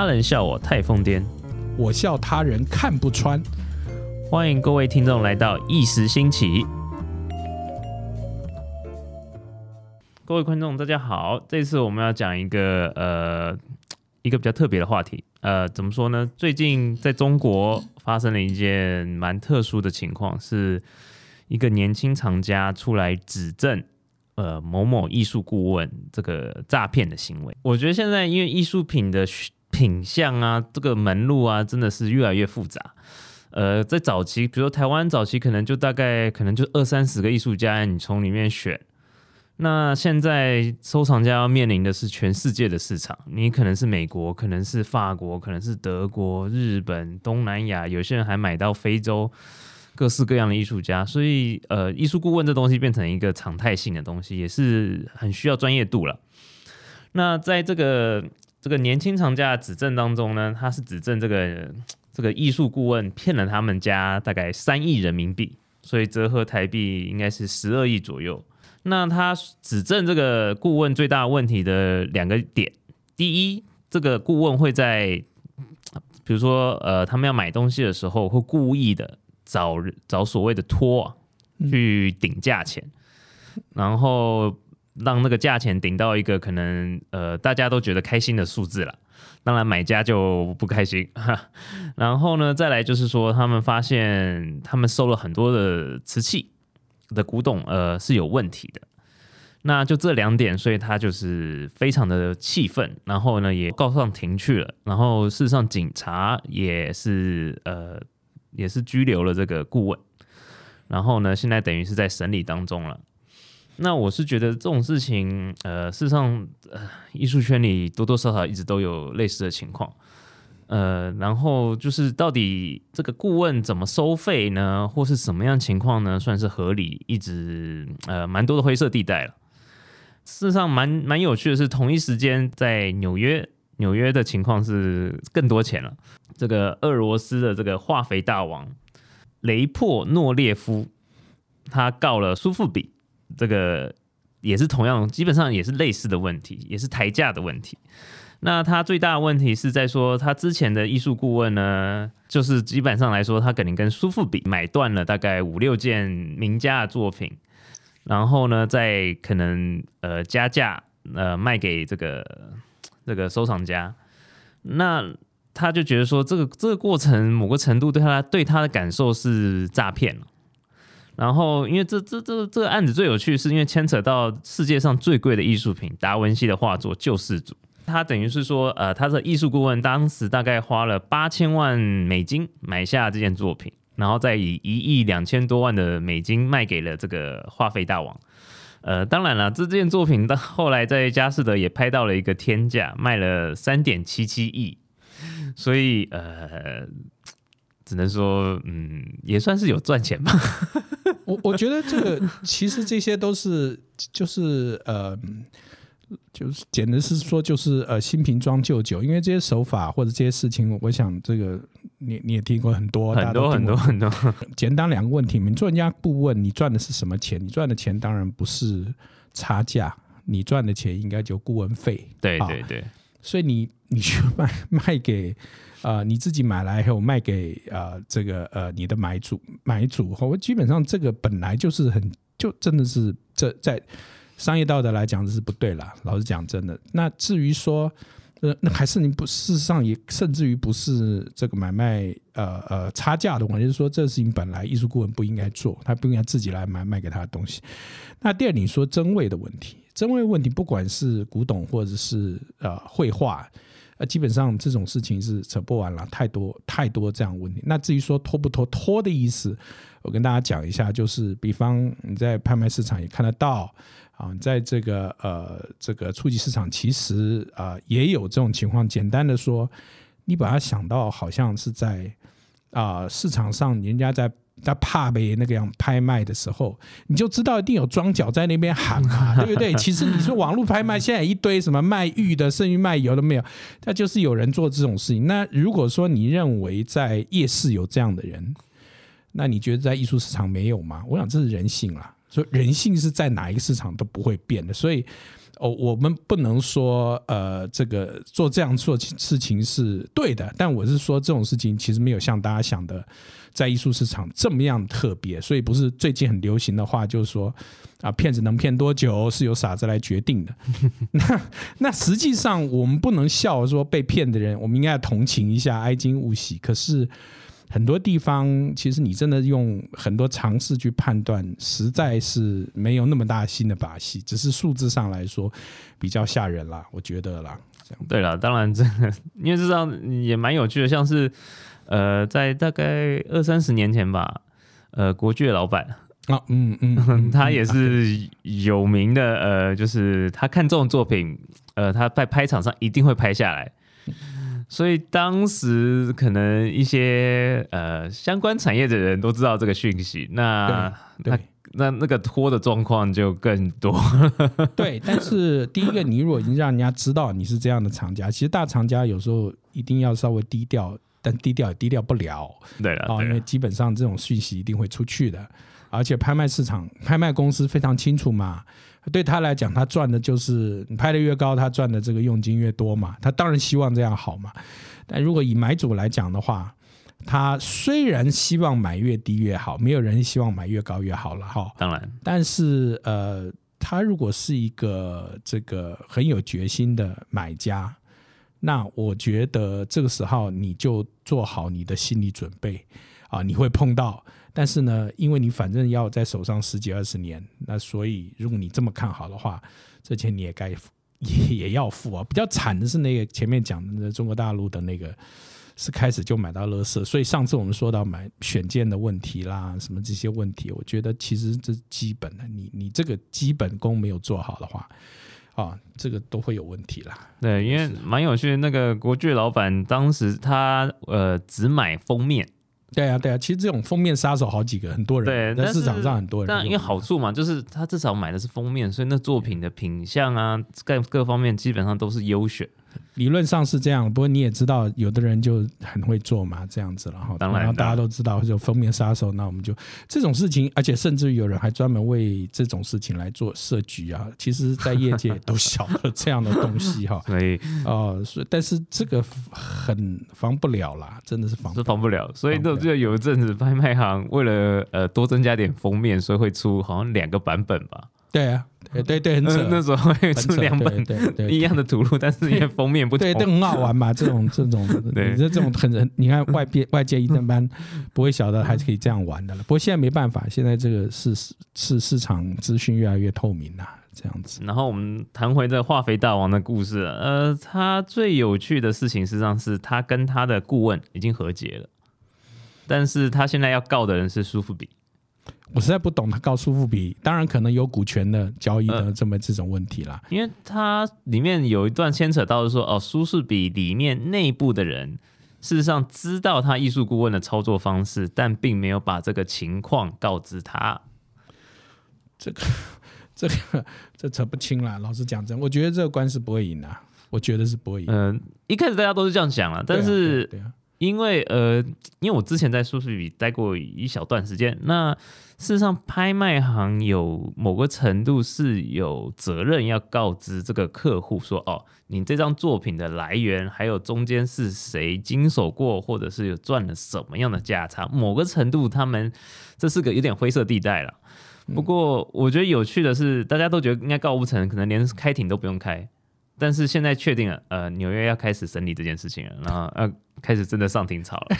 他人笑我太疯癫，我笑他人看不穿。欢迎各位听众来到一时兴起。各位观众，大家好，这次我们要讲一个呃一个比较特别的话题。呃，怎么说呢？最近在中国发生了一件蛮特殊的情况，是一个年轻藏家出来指证。呃，某某艺术顾问这个诈骗的行为，我觉得现在因为艺术品的品相啊，这个门路啊，真的是越来越复杂。呃，在早期，比如说台湾早期，可能就大概可能就二三十个艺术家，你从里面选。那现在收藏家要面临的是全世界的市场，你可能是美国，可能是法国，可能是德国、日本、东南亚，有些人还买到非洲。各式各样的艺术家，所以呃，艺术顾问这东西变成一个常态性的东西，也是很需要专业度了。那在这个这个年轻藏家的指证当中呢，他是指证这个 这个艺术顾问骗了他们家大概三亿人民币，所以折合台币应该是十二亿左右。那他指证这个顾问最大问题的两个点，第一，这个顾问会在 比如说呃，他们要买东西的时候会故意的。找找所谓的托去顶价钱，然后让那个价钱顶到一个可能呃大家都觉得开心的数字了，当然买家就不开心。然后呢，再来就是说他们发现他们收了很多的瓷器的古董，呃是有问题的。那就这两点，所以他就是非常的气愤，然后呢也告上庭去了。然后事实上警察也是呃。也是拘留了这个顾问，然后呢，现在等于是在审理当中了。那我是觉得这种事情，呃，事实上，呃，艺术圈里多多少少一直都有类似的情况，呃，然后就是到底这个顾问怎么收费呢，或是什么样情况呢，算是合理，一直呃蛮多的灰色地带了。事实上，蛮蛮有趣的是，同一时间在纽约。纽约的情况是更多钱了。这个俄罗斯的这个化肥大王雷破诺列夫，他告了苏富比，这个也是同样，基本上也是类似的问题，也是抬价的问题。那他最大的问题是在说，他之前的艺术顾问呢，就是基本上来说，他肯定跟苏富比买断了大概五六件名家的作品，然后呢，再可能呃加价呃卖给这个。这个收藏家，那他就觉得说，这个这个过程某个程度对他对他的感受是诈骗然后，因为这这这这个案子最有趣，是因为牵扯到世界上最贵的艺术品达文西的画作《救世主》，他等于是说，呃，他的艺术顾问当时大概花了八千万美金买下这件作品，然后再以一亿两千多万的美金卖给了这个画费大王。呃，当然了，这件作品到后来在佳士得也拍到了一个天价，卖了三点七七亿，所以呃，只能说，嗯，也算是有赚钱吧。我我觉得这个其实这些都是就是呃。就是简直是说，就是呃，新瓶装旧酒，因为这些手法或者这些事情，我想这个你你也听过很多，很多很多很多。简单两个问题，你做人家顾问，你赚的是什么钱？你赚的钱当然不是差价，你赚的钱应该就顾问费。对对对。所以你你去卖卖给啊，你自己买来以后卖给啊这个呃你的买主买主，我基本上这个本来就是很就真的是这在。商业道德来讲这是不对了，老实讲真的。那至于说，呃，那还是你不事实上也甚至于不是这个买卖呃呃差价的问题，就是说这事情本来艺术顾问不应该做，他不应该自己来买卖给他的东西。那第二，你说真伪的问题，真伪问题不管是古董或者是呃绘画，呃基本上这种事情是扯不完了，太多太多这样问题。那至于说拖不拖，拖的意思，我跟大家讲一下，就是比方你在拍卖市场也看得到。啊，在这个呃这个初级市场，其实啊也有这种情况。简单的说，你把它想到好像是在啊市场上，人家在在怕被那个样拍卖的时候，你就知道一定有庄脚在那边喊嘛，对不对？其实你说网络拍卖现在一堆什么卖玉的，甚至卖油都没有，那就是有人做这种事情。那如果说你认为在夜市有这样的人，那你觉得在艺术市场没有吗？我想这是人性啦。所以人性是在哪一个市场都不会变的，所以，哦，我们不能说呃，这个做这样做事情是对的，但我是说这种事情其实没有像大家想的，在艺术市场这么样特别，所以不是最近很流行的话，就是说啊，骗子能骗多久是由傻子来决定的。那那实际上我们不能笑说被骗的人，我们应该要同情一下，哀金勿喜。可是。很多地方，其实你真的用很多尝试去判断，实在是没有那么大新的把戏，只是数字上来说比较吓人啦，我觉得啦。对了，当然这个因为这样也蛮有趣的，像是呃，在大概二三十年前吧，呃，国剧的老板啊，嗯 嗯，他也是有名的，呃，就是他看这种作品，呃，他在拍场上一定会拍下来。所以当时可能一些呃相关产业的人都知道这个讯息，那那那那个拖的状况就更多。对，但是第一个，你如果已经让人家知道你是这样的厂家，其实大厂家有时候一定要稍微低调，但低调也低调不了。对了，啊，因为基本上这种讯息一定会出去的，而且拍卖市场、拍卖公司非常清楚嘛。对他来讲，他赚的就是你拍的越高，他赚的这个佣金越多嘛。他当然希望这样好嘛。但如果以买主来讲的话，他虽然希望买越低越好，没有人希望买越高越好了哈。当然，但是呃，他如果是一个这个很有决心的买家，那我觉得这个时候你就做好你的心理准备啊，你会碰到。但是呢，因为你反正要在手上十几二十年，那所以如果你这么看好的话，这钱你也该也也要付啊。比较惨的是那个前面讲的中国大陆的那个，是开始就买到乐色，所以上次我们说到买选件的问题啦，什么这些问题，我觉得其实这基本的，你你这个基本功没有做好的话，啊，这个都会有问题啦。对，因为蛮有趣的，那个国剧老板当时他呃只买封面。对啊，对啊，其实这种封面杀手好几个，很多人对在市场上很多人。但因为好处嘛，就是他至少买的是封面，所以那作品的品相啊，各各方面基本上都是优选。理论上是这样，不过你也知道，有的人就很会做嘛，这样子了哈。当然，大家都知道就封面杀手，那我们就这种事情，而且甚至有人还专门为这种事情来做设局啊。其实，在业界都晓得这样的东西哈。所以，哦，但是这个很防不了啦，真的是防是防不了。所以，就就有一阵子拍卖行为了呃多增加点封面，所以会出好像两个版本吧。对啊。对对对，很扯。那时候会出两本一样的图录，但是因为 封面不同，对，都很好玩嘛。这种这种，你，这这种很，你看外边外界一般般不会晓得还是可以这样玩的了。不过现在没办法，现在这个市市市场资讯越来越透明了，这样子。然后我们谈回这化肥大王的故事，呃，他最有趣的事情实际上是他跟他的顾问已经和解了，但是他现在要告的人是苏富比。我实在不懂他告苏富比，当然可能有股权的交易的这么这种问题啦。因为它里面有一段牵扯到是说，哦，苏富比里面内部的人事实上知道他艺术顾问的操作方式，但并没有把这个情况告知他。这个 这个这扯不清了。老实讲真，我觉得这个官司不会赢啊，我觉得是不会赢。嗯，一开始大家都是这样想了，但是因为呃，因为我之前在苏富比待过一小段时间，那。事实上，拍卖行有某个程度是有责任要告知这个客户说：“哦，你这张作品的来源，还有中间是谁经手过，或者是有赚了什么样的价差。”某个程度，他们这是个有点灰色地带了。不过，我觉得有趣的是，大家都觉得应该告不成，可能连开庭都不用开。但是现在确定了，呃，纽约要开始审理这件事情了，然后呃。开始真的上庭吵了。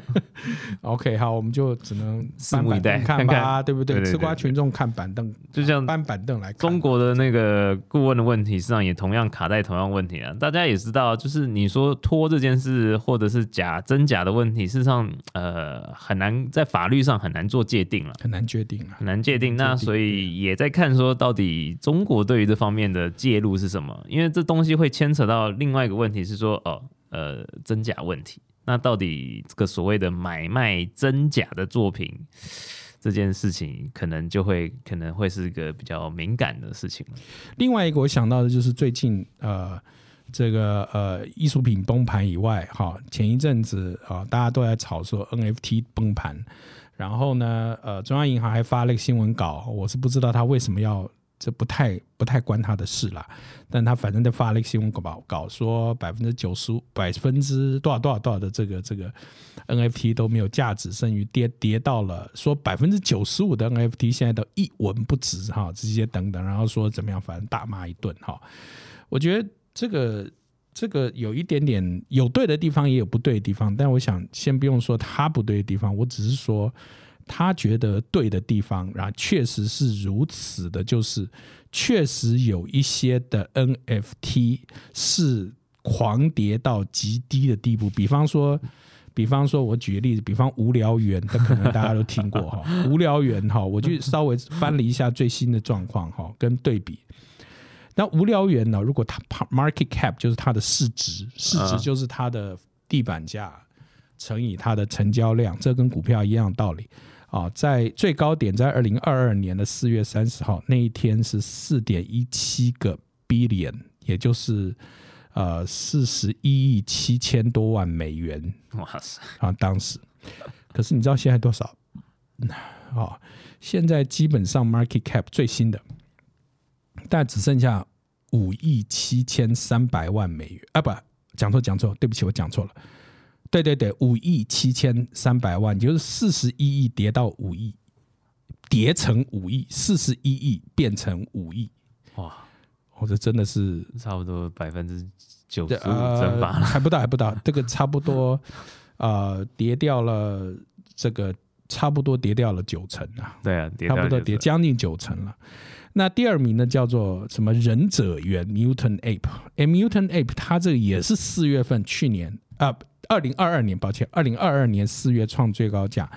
OK，好，我们就只能拭目以待看吧，对不对？吃瓜群众看板凳，就像搬板凳来。中国的那个顾问的问题，实际上也同样卡在同样问题啊。大家也知道，就是你说拖这件事，或者是假真假的问题，事实上，呃，很难在法律上很难做界定了，很难界定了，很难界定。那所以也在看说，到底中国对于这方面的介入是什么？因为这东西会牵扯到另外一个问题是说，哦。呃，真假问题，那到底这个所谓的买卖真假的作品这件事情，可能就会可能会是一个比较敏感的事情另外一个我想到的就是最近呃，这个呃艺术品崩盘以外，哈，前一阵子啊，大家都在炒说 NFT 崩盘，然后呢，呃，中央银行还发了一个新闻稿，我是不知道他为什么要。这不太不太关他的事啦。但他反正就发了一个新闻稿稿，说百分之九十五、百分之多少多少多少的这个这个 NFT 都没有价值，剩余跌跌到了说百分之九十五的 NFT 现在都一文不值哈，这些等等，然后说怎么样，反正大骂一顿哈。我觉得这个这个有一点点有对的地方，也有不对的地方，但我想先不用说他不对的地方，我只是说。他觉得对的地方，然后确实是如此的，就是确实有一些的 NFT 是狂跌到极低的地步。比方说，比方说，我举个例子，比方无聊猿，这可能大家都听过哈。无聊猿哈，我就稍微翻了一下最新的状况哈，跟对比。那无聊猿呢，如果它 market cap 就是它的市值，市值就是它的地板价乘以它的成交量，这跟股票一样道理。啊，在最高点在二零二二年的四月三十号那一天是四点一七个 billion，也就是呃四十一亿七千多万美元。哇塞！啊，当时，可是你知道现在多少？啊，现在基本上 market cap 最新的，但只剩下五亿七千三百万美元啊！不，讲错讲错，对不起，我讲错了。对对对，五亿七千三百万，就是四十一亿跌到五亿，跌成五亿，四十一亿变成五亿，哇！我这真的是差不多百分之九十五蒸发了，还不到还不到，这个差不多 呃跌掉了，这个差不多跌掉了九成啊，对啊，差不多跌将近九成了。那第二名呢，叫做什么忍者猿 Mutant Ape，a Mutant Ape，它这个也是四月份去年啊。二零二二年，抱歉，二零二二年四月创最高价，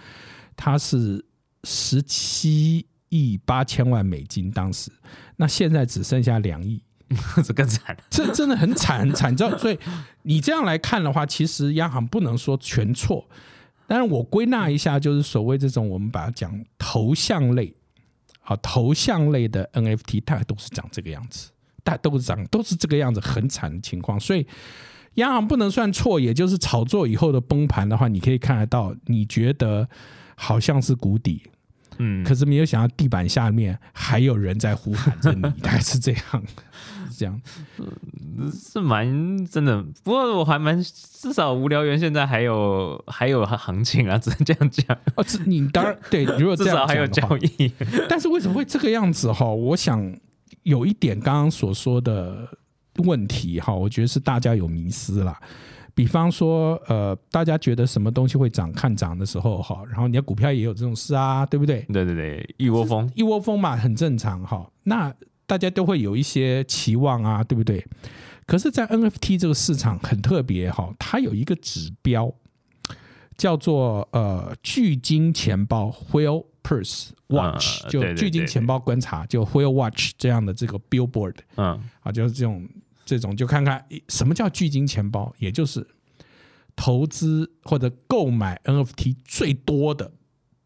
它是十七亿八千万美金，当时，那现在只剩下两亿，这更惨，这 真的很惨很惨。你知道，所以你这样来看的话，其实央行不能说全错，但是我归纳一下，就是所谓这种我们把它讲头像类，啊，头像类的 NFT，大概都是长这个样子，大都是长都是这个样子，很惨的情况，所以。央行不能算错，也就是炒作以后的崩盘的话，你可以看得到，你觉得好像是谷底，嗯，可是没有想到地板下面还有人在呼喊着你，大概是这样，是这样，是蛮真的。不过我还蛮至少无聊猿现在还有还有行情啊，只能这样讲。哦，这你当然对，如果 至少还有交易，但是为什么会这个样子哈？我想有一点刚刚所说的。问题哈，我觉得是大家有迷失啦。比方说，呃，大家觉得什么东西会涨，看涨的时候哈，然后你的股票也有这种事啊，对不对？对对对，一窝蜂，一窝蜂嘛，很正常哈。那大家都会有一些期望啊，对不对？可是，在 NFT 这个市场很特别哈，它有一个指标叫做呃巨金钱包 （Whale Purse Watch），就巨金钱包观察，就 Whale Watch 这样的这个 Billboard，嗯，啊，就是这种。这种就看看什么叫巨金钱包，也就是投资或者购买 NFT 最多的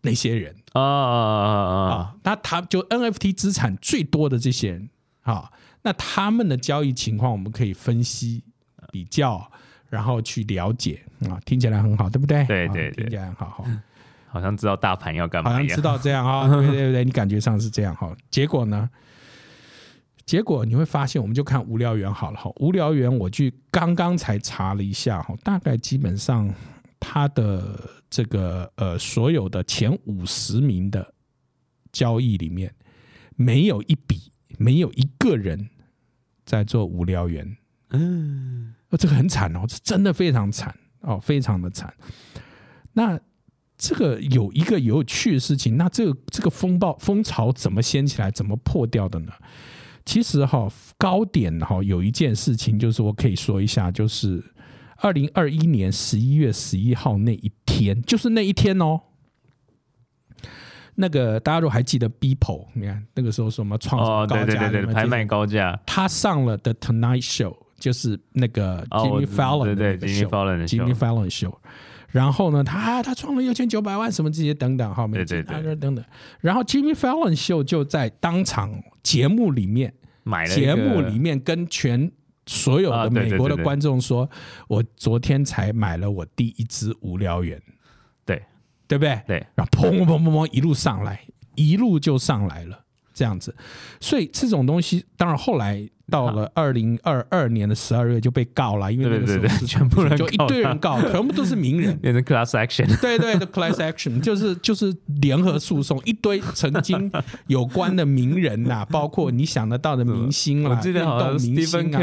那些人啊啊！那他就 NFT 资产最多的这些人啊，那他们的交易情况我们可以分析比较，然后去了解啊，听起来很好，对不对？对对对，听起来很好哈，好像知道大盘要干嘛好像知道这样啊，对对对，你感觉上是这样哈，结果呢？结果你会发现，我们就看无聊猿好了哈。无聊猿，我去刚刚才查了一下哈，大概基本上它的这个呃所有的前五十名的交易里面，没有一笔，没有一个人在做无聊猿。嗯，这个很惨哦，这真的非常惨哦，非常的惨。那这个有一个有趣的事情，那这个这个风暴风潮怎么掀起来，怎么破掉的呢？其实哈高点哈有一件事情，就是我可以说一下，就是二零二一年十一月十一号那一天，就是那一天哦。那个大家如果还记得 Beeple，你看那个时候什么创高价，拍卖高价，他上了 The Tonight Show，就是那个 Jimmy Fallon 对对 Jimmy Fallon，Jimmy Fallon Show。然后呢，他他创了六千九百万什么这些等等哈，对对对，等等。然后 Jimmy Fallon 秀就在当场节目里面买了节目里面跟全所有的美国的观众说，我昨天才买了我第一支无聊猿，对对不对？对。然后砰砰砰砰砰一路上来，一路就上来了。这样子。所以这种东西，当然后来到了二零二二年的十二月就被告了，因为那个时候是全部人 就一堆人告，全部都是名人，变成 class action。对对的 class action 就是就是联合诉讼，一堆曾经有关的名人呐，包括你想得到的明星啦，明星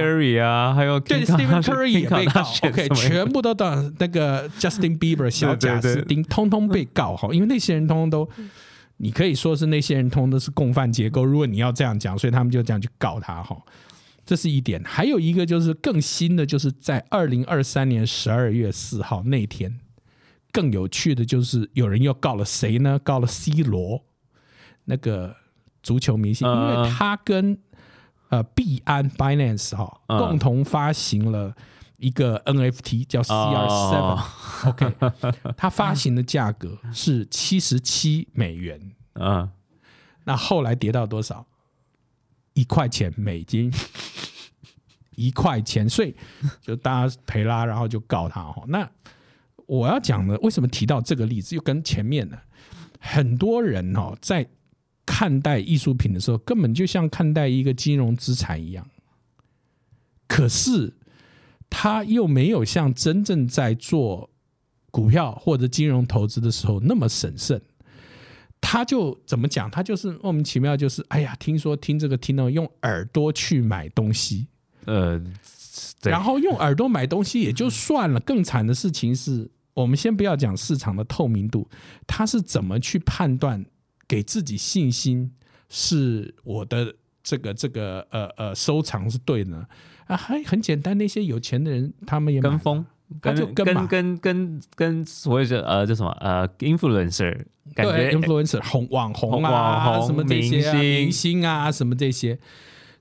啊，还有对 Stephen Curry 也被告，OK，全部都到那个 Justin Bieber 小贾斯汀，通通被告哈，因为那些人通通都，你可以说是那些人通通都是共犯结构。如果你要这样讲，所以他们就这样去告他哈。这是一点，还有一个就是更新的，就是在二零二三年十二月四号那天，更有趣的就是有人又告了谁呢？告了 C 罗，那个足球明星，因为他跟呃币安 Binance 哈共同发行了一个 NFT 叫 CR Seven，OK，他发行的价格是七十七美元，嗯，那后来跌到多少？一块钱美金，一块钱，所以就大家赔啦，然后就告他哈。那我要讲的，为什么提到这个例子，又跟前面呢？很多人哦，在看待艺术品的时候，根本就像看待一个金融资产一样，可是他又没有像真正在做股票或者金融投资的时候那么审慎。他就怎么讲？他就是莫名其妙，就是哎呀，听说听这个听到用耳朵去买东西，呃，然后用耳朵买东西也就算了。更惨的事情是我们先不要讲市场的透明度，他是怎么去判断给自己信心是我的这个这个呃呃收藏是对的啊？还很简单，那些有钱的人他们也跟风。跟跟跟跟跟所谓的呃叫什么呃 influencer 感觉 influencer 红网红啊什么这些明星啊什么这些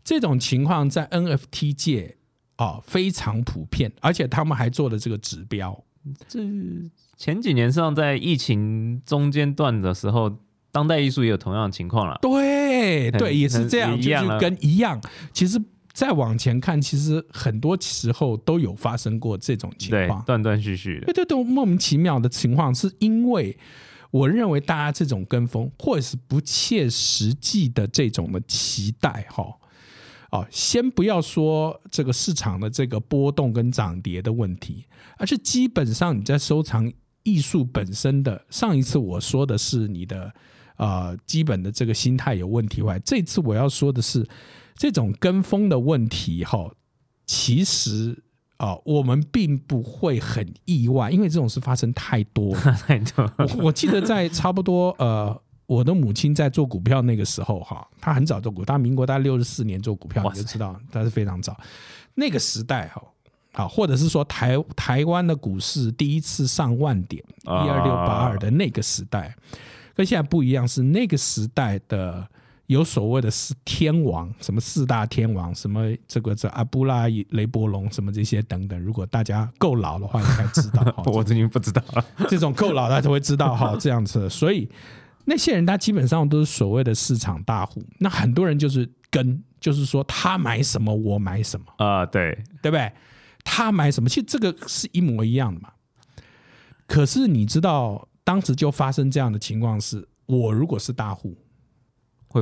这种情况在 NFT 界啊非常普遍，而且他们还做了这个指标。这前几年上在疫情中间段的时候，当代艺术也有同样的情况了。对对，也是这样，就是跟一样，其实。再往前看，其实很多时候都有发生过这种情况，断断续续的，对对对，莫名其妙的情况，是因为我认为大家这种跟风或者是不切实际的这种的期待，哈，哦，先不要说这个市场的这个波动跟涨跌的问题，而是基本上你在收藏艺术本身的，上一次我说的是你的呃基本的这个心态有问题外，这次我要说的是。这种跟风的问题，哈，其实啊，我们并不会很意外，因为这种事发生太多 太多。我我记得在差不多呃，我的母亲在做股票那个时候，哈，她很早做股，她民国大概六十四年做股票，你就知道她是非常早。那个时代，哈，好，或者是说台台湾的股市第一次上万点，一二六八二的那个时代，跟现在不一样，是那个时代的。有所谓的四天王，什么四大天王，什么这个这阿布拉雷伯龙，什么这些等等。如果大家够老的话，应该知道。我已经不知道了。这种够老，大家会知道哈。这样子，所以那些人他基本上都是所谓的市场大户。那很多人就是跟，就是说他买什么我买什么啊，对对不对？他买什么，其实这个是一模一样的嘛。可是你知道，当时就发生这样的情况是，我如果是大户。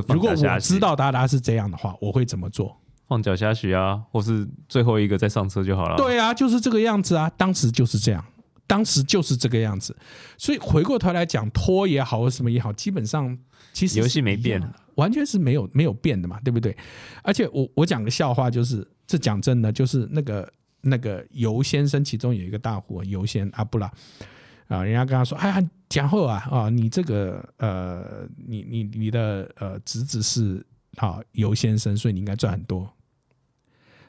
如果我知道达达是这样的话，我会怎么做？放脚下许啊，或是最后一个再上车就好了。对啊，就是这个样子啊，当时就是这样，当时就是这个样子。所以回过头来讲，拖也好，什么也好，基本上其实游戏没变，完全是没有没有变的嘛，对不对？而且我我讲个笑话，就是这讲真的，就是那个那个游先生，其中有一个大户游先阿布拉。啊，人家跟他说：“哎呀，讲后啊，啊，你这个呃，你你你的呃侄子是啊游先生，所以你应该赚很多。”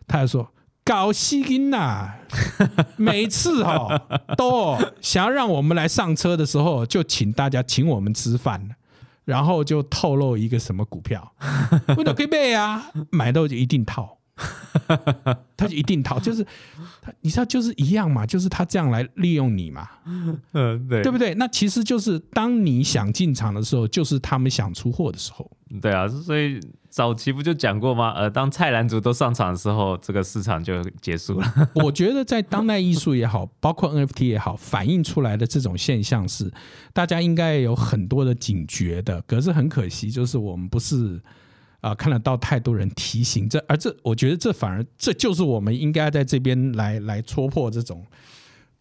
他就说：“搞戏音呐，每次哈都想要让我们来上车的时候，就请大家请我们吃饭，然后就透露一个什么股票，为了可以背啊，买到就一定套。”他就一定套，就是他，你知道，就是一样嘛，就是他这样来利用你嘛，嗯，对，对不对？那其实就是当你想进场的时候，就是他们想出货的时候。对啊，所以早期不就讲过吗？呃，当菜篮族都上场的时候，这个市场就结束了。我觉得在当代艺术也好，包括 NFT 也好，反映出来的这种现象是，大家应该有很多的警觉的。可是很可惜，就是我们不是。啊、看得到太多人提醒这，而这我觉得这反而这就是我们应该在这边来来戳破这种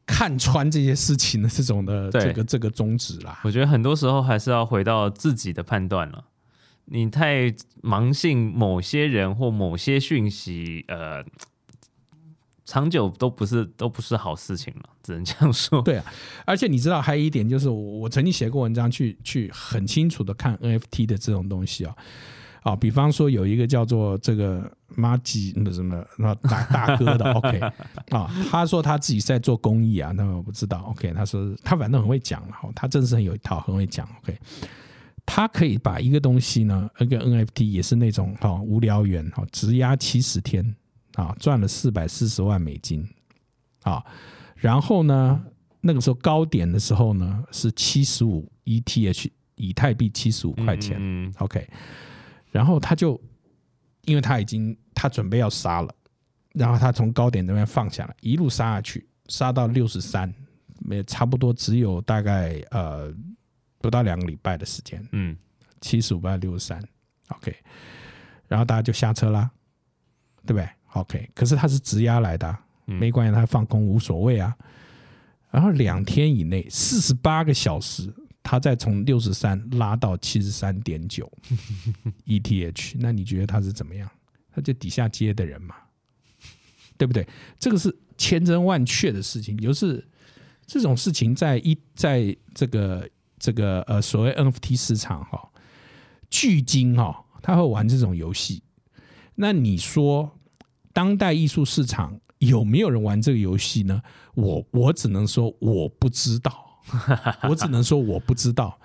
看穿这些事情的这种的这个这个宗旨啦。我觉得很多时候还是要回到自己的判断了。你太盲信某些人或某些讯息，呃，长久都不是都不是好事情了，只能这样说。对啊，而且你知道还有一点就是我，我曾经写过文章去去很清楚的看 NFT 的这种东西啊。啊，比方说有一个叫做这个马吉那什么那大大哥的，OK 啊，他说他自己在做公益啊，那我不知道，OK，他说他反正很会讲了哈，他真是很有一套，很会讲，OK，他可以把一个东西呢，那个 NFT 也是那种哈无聊猿哈，质押七十天啊，赚了四百四十万美金啊，然后呢，那个时候高点的时候呢是七十五 ETH 以太币七十五块钱。嗯，OK，然后他就因为他已经他准备要杀了，然后他从高点那边放下来，一路杀下去，杀到六十三，也差不多只有大概呃不到两个礼拜的时间，嗯，七十五到六十三，OK，然后大家就下车啦，对不对？OK，可是他是直压来的没关系，他放空无所谓啊。然后两天以内，四十八个小时，他再从六十三拉到七十三点九 ETH，那你觉得他是怎么样？他就底下接的人嘛，对不对？这个是千真万确的事情，就是这种事情在一在这个这个呃所谓 NFT 市场哈、巨鲸哈、他会玩这种游戏。那你说当代艺术市场有没有人玩这个游戏呢？我我只能说我不知道，我只能说我不知道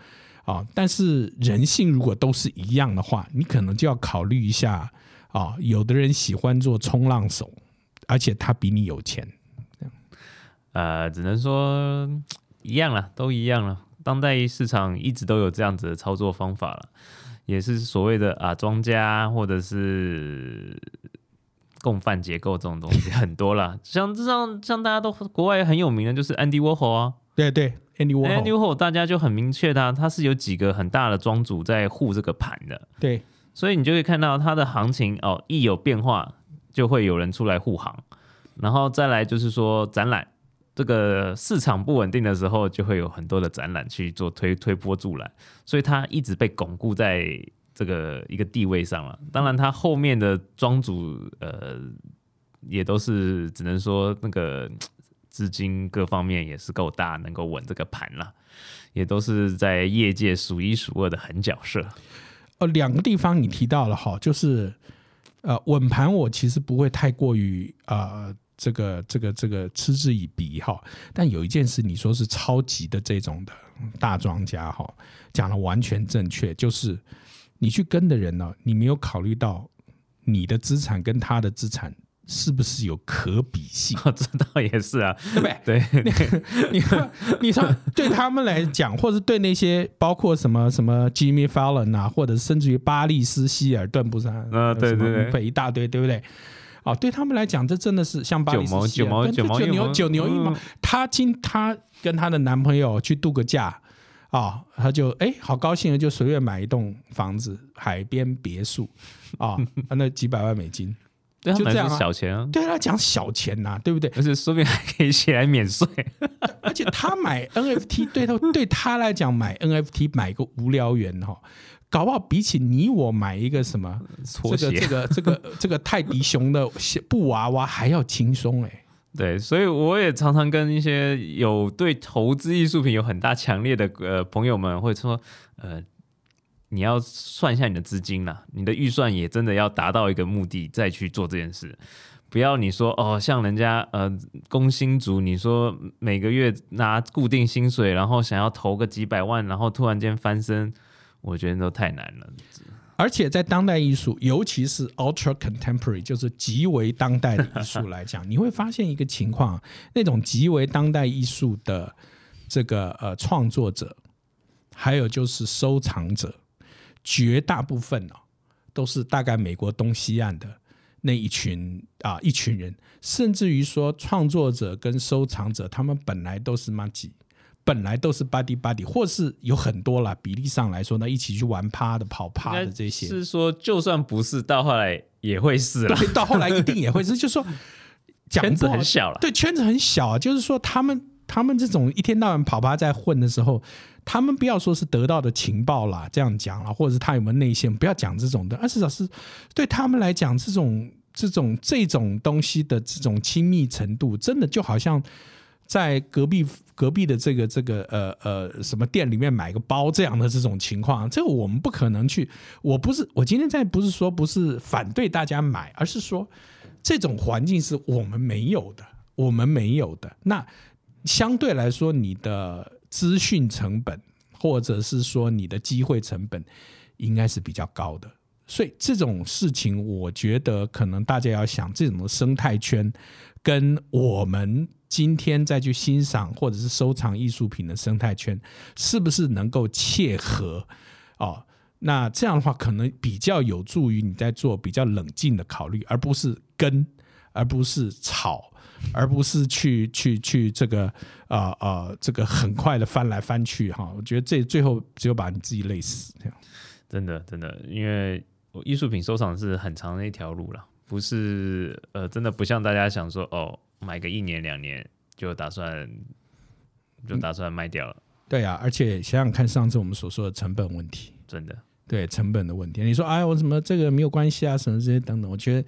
啊。但是人性如果都是一样的话，你可能就要考虑一下啊。有的人喜欢做冲浪手，而且他比你有钱，呃，只能说一样了，都一样了。当代市场一直都有这样子的操作方法了，也是所谓的啊庄家或者是共犯结构这种东西很多啦。像这像像大家都国外很有名的就是 Andy Warhol 啊对对，Andy，Andy Warhol，Warhol 大家就很明确他他是有几个很大的庄主在护这个盘的，对所以你就会看到它的行情哦，一有变化就会有人出来护航，然后再来就是说展览，这个市场不稳定的时候，就会有很多的展览去做推推波助澜，所以它一直被巩固在这个一个地位上了。当然，它后面的庄主呃也都是只能说那个资金各方面也是够大，能够稳这个盘了。也都是在业界数一数二的狠角色，呃，两个地方你提到了哈，就是呃稳盘，我其实不会太过于呃这个这个这个嗤之以鼻哈。但有一件事，你说是超级的这种的大庄家哈，讲的完全正确，就是你去跟的人呢，你没有考虑到你的资产跟他的资产是不是有可比性，这倒也是啊，对不对？对，你说，你说 对他们来讲，或者对那些包括什么什么 Jimmy Fallon 啊，或者甚至于巴利斯希尔顿，不是啊？啊对对对一大堆，对不对？哦，对他们来讲，这真的是像巴利斯希尔九毛跟九牛九牛一毛嗯。她今她跟她的男朋友去度个假啊，她就哎好高兴啊就随便买一栋房子，海边别墅啊，那几百万美金，就这样啊小钱啊，对他讲小钱呐、对不对？而且说不定还可以写来免税。而且他买 NFT 对他对他来讲买 NFT 买个无聊猿哈，搞不好比起你我买一个什么搓鞋，这个这个这个 这个泰迪熊的布娃娃还要轻松哎。对，所以我也常常跟一些有对投资艺术品有很大强烈的呃朋友们会说，呃，你要算一下你的资金啦，你的预算也真的要达到一个目的再去做这件事。不要你说哦，像人家呃工薪族，你说每个月拿固定薪水，然后想要投个几百万，然后突然间翻身，我觉得都太难了。而且在当代艺术，尤其是 ultra contemporary，就是极为当代的艺术 来讲，你会发现一个情况，那种极为当代艺术的这个呃创作者，还有就是收藏者，绝大部分哦都是大概美国东西岸的那一群啊一群人，甚至于说创作者跟收藏者，他们本来都是妈几，本来都是 buddy buddy，或是有很多啦，比例上来说呢，一起去玩趴的、跑趴的这些，是说就算不是，到后来也会是了。对，到后来一定也会是，就是说 圈子很小了，对，圈子很小啊，就是说他们他们这种一天到晚跑趴在混的时候，他们不要说是得到的情报啦，这样讲啦，或者是他有没有内线，不要讲这种的，而至少是对他们来讲，这种这种这种东西的这种亲密程度，真的就好像。在隔壁隔壁的这个这个呃呃什么店里面买个包这样的这种情况，这个我们不可能去。我不是我今天在不是说不是反对大家买，而是说这种环境是我们没有的，我们没有的。那相对来说，你的资讯成本或者是说你的机会成本应该是比较高的。所以这种事情，我觉得可能大家要想，这种生态圈跟我们。今天再去欣赏或者是收藏艺术品的生态圈，是不是能够切合？哦，那这样的话可能比较有助于你在做比较冷静的考虑，而不是跟，而不是吵，而不是去去去这个啊啊这个很快的翻来翻去哈。我觉得这最后只有把你自己累死。这样真的真的，因为艺术品收藏是很长的一条路了，不是呃真的不像大家想说哦。买个一年两年就打算就打算卖掉了，对啊，而且想想看，上次我们所说的成本问题，真的对成本的问题。你说哎，我怎么这个没有关系啊？什么这些等等，我觉得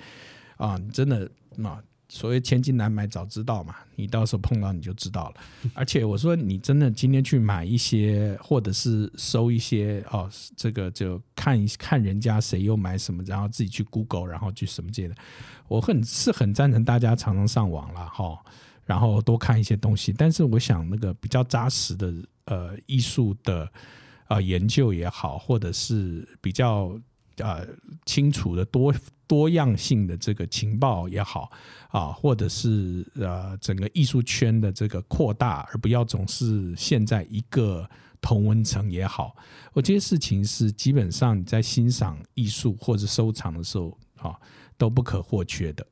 啊，真的啊，所谓千金难买早知道嘛，你到时候碰到你就知道了。而且我说你真的今天去买一些，或者是收一些哦，这个就看一看人家谁又买什么，然后自己去 Google，然后去什么这些的。我很是很赞成大家常常上网了哈，然后多看一些东西。但是我想那个比较扎实的呃艺术的啊研究也好，或者是比较呃清楚的多多样性的这个情报也好啊，或者是呃整个艺术圈的这个扩大，而不要总是陷在一个同温层也好。我这些事情是基本上你在欣赏艺术或者收藏的时候啊。都不可或缺的，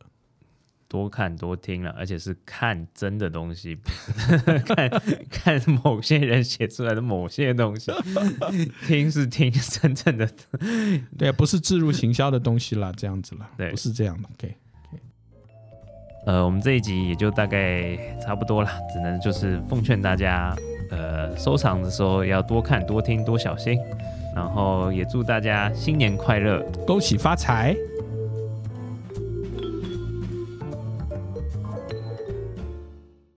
多看多听了，而且是看真的东西，看看某些人写出来的某些东西，听是听真正的，对，不是自入行销的东西啦，这样子啦，对，不是这样的。OK，呃，我们这一集也就大概差不多了，只能就是奉劝大家，呃，收藏的时候要多看多听多小心，然后也祝大家新年快乐，恭喜发财。